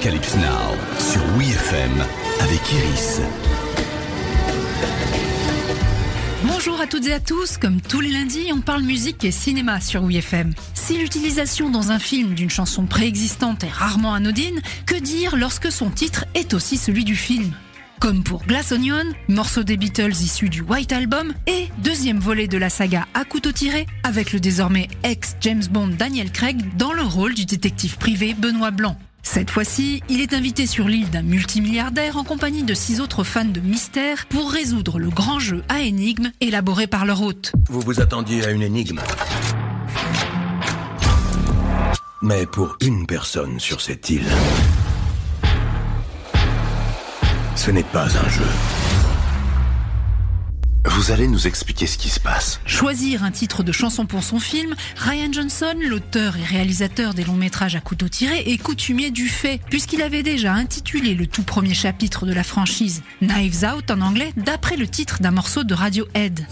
Arocalypse Now sur WeFM avec Iris. Bonjour à toutes et à tous, comme tous les lundis, on parle musique et cinéma sur WeFM. Si l'utilisation dans un film d'une chanson préexistante est rarement anodine, que dire lorsque son titre est aussi celui du film? Comme pour Glass Onion, morceau des Beatles issu du White Album, et deuxième volet de la saga à couteau tiré, avec le désormais ex-James Bond Daniel Craig dans le rôle du détective privé Benoît Blanc. Cette fois-ci, il est invité sur l'île d'un multimilliardaire en compagnie de six autres fans de mystère pour résoudre le grand jeu à énigmes élaboré par leur hôte. Vous vous attendiez à une énigme. Mais pour une personne sur cette île, ce n'est pas un jeu. Vous allez nous expliquer ce qui se passe. Choisir un titre de chanson pour son film, Ryan Johnson, l'auteur et réalisateur des longs métrages à couteau tiré, est coutumier du fait, puisqu'il avait déjà intitulé le tout premier chapitre de la franchise Knives Out en anglais, d'après le titre d'un morceau de Radiohead.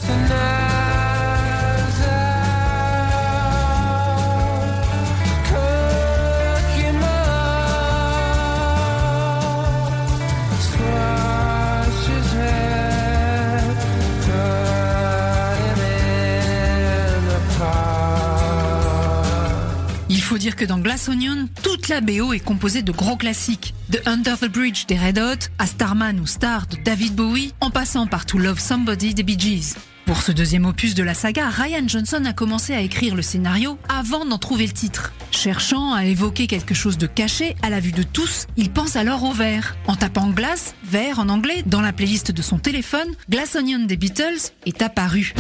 Faut dire que dans Glass Onion, toute la BO est composée de gros classiques. De Under the Bridge des Red Hot à Starman ou Star de David Bowie, en passant par To Love Somebody des Bee Gees. Pour ce deuxième opus de la saga, Ryan Johnson a commencé à écrire le scénario avant d'en trouver le titre. Cherchant à évoquer quelque chose de caché à la vue de tous, il pense alors au verre. En tapant Glass, verre en anglais, dans la playlist de son téléphone, Glass Onion des Beatles est apparu.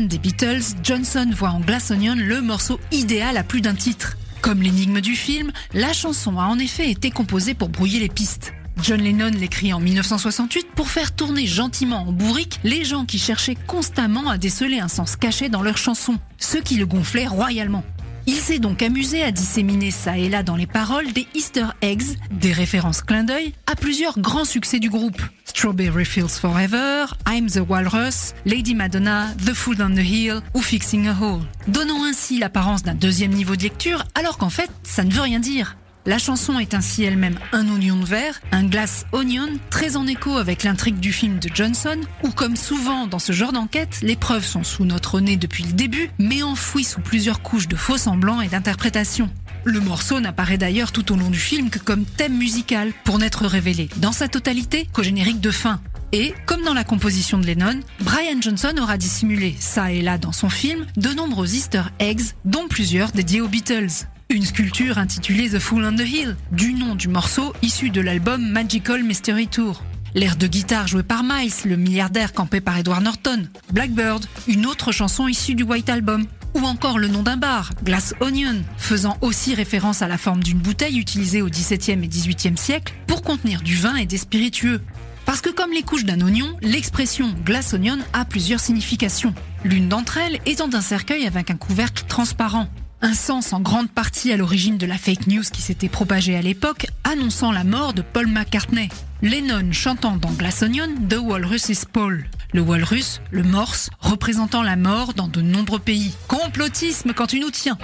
Des Beatles, Johnson voit en Glass Onion le morceau idéal à plus d'un titre. Comme l'énigme du film, la chanson a en effet été composée pour brouiller les pistes. John Lennon l'écrit en 1968 pour faire tourner gentiment en bourrique les gens qui cherchaient constamment à déceler un sens caché dans leurs chansons, ce qui le gonflait royalement. Il s'est donc amusé à disséminer ça et là dans les paroles des Easter eggs, des références clin d'œil, à plusieurs grands succès du groupe. Strawberry Fields Forever, I'm the Walrus, Lady Madonna, The Food on the Hill ou Fixing a Hole, donnant ainsi l'apparence d'un deuxième niveau de lecture alors qu'en fait ça ne veut rien dire. La chanson est ainsi elle-même un oignon de verre, un glass onion, très en écho avec l'intrigue du film de Johnson, où comme souvent dans ce genre d'enquête, les preuves sont sous notre nez depuis le début, mais enfouies sous plusieurs couches de faux semblants et d'interprétation. Le morceau n'apparaît d'ailleurs tout au long du film que comme thème musical, pour n'être révélé dans sa totalité qu'au générique de fin. Et, comme dans la composition de Lennon, Brian Johnson aura dissimulé, ça et là dans son film, de nombreux easter eggs, dont plusieurs dédiés aux Beatles. Une sculpture intitulée The Fool on the Hill, du nom du morceau issu de l'album Magical Mystery Tour. L'air de guitare joué par Miles, le milliardaire campé par Edward Norton. Blackbird, une autre chanson issue du White Album. Ou encore le nom d'un bar, Glass Onion, faisant aussi référence à la forme d'une bouteille utilisée au XVIIe et XVIIIe siècle pour contenir du vin et des spiritueux. Parce que comme les couches d'un oignon, l'expression glass onion a plusieurs significations. L'une d'entre elles étant un cercueil avec un couvercle transparent. Un sens en grande partie à l'origine de la fake news qui s'était propagée à l'époque, annonçant la mort de Paul McCartney. Lennon chantant dans Glass Onion The Walrus is Paul. Le walrus, le morse, représentant la mort dans de nombreux pays. Complotisme quand tu nous tiens.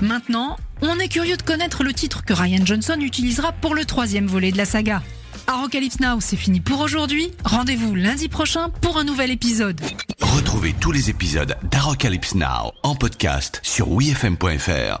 Maintenant, on est curieux de connaître le titre que Ryan Johnson utilisera pour le troisième volet de la saga. Arocalypse Now, c'est fini pour aujourd'hui. Rendez-vous lundi prochain pour un nouvel épisode. Retrouvez tous les épisodes d'Arocalypse Now en podcast sur wefm.fr.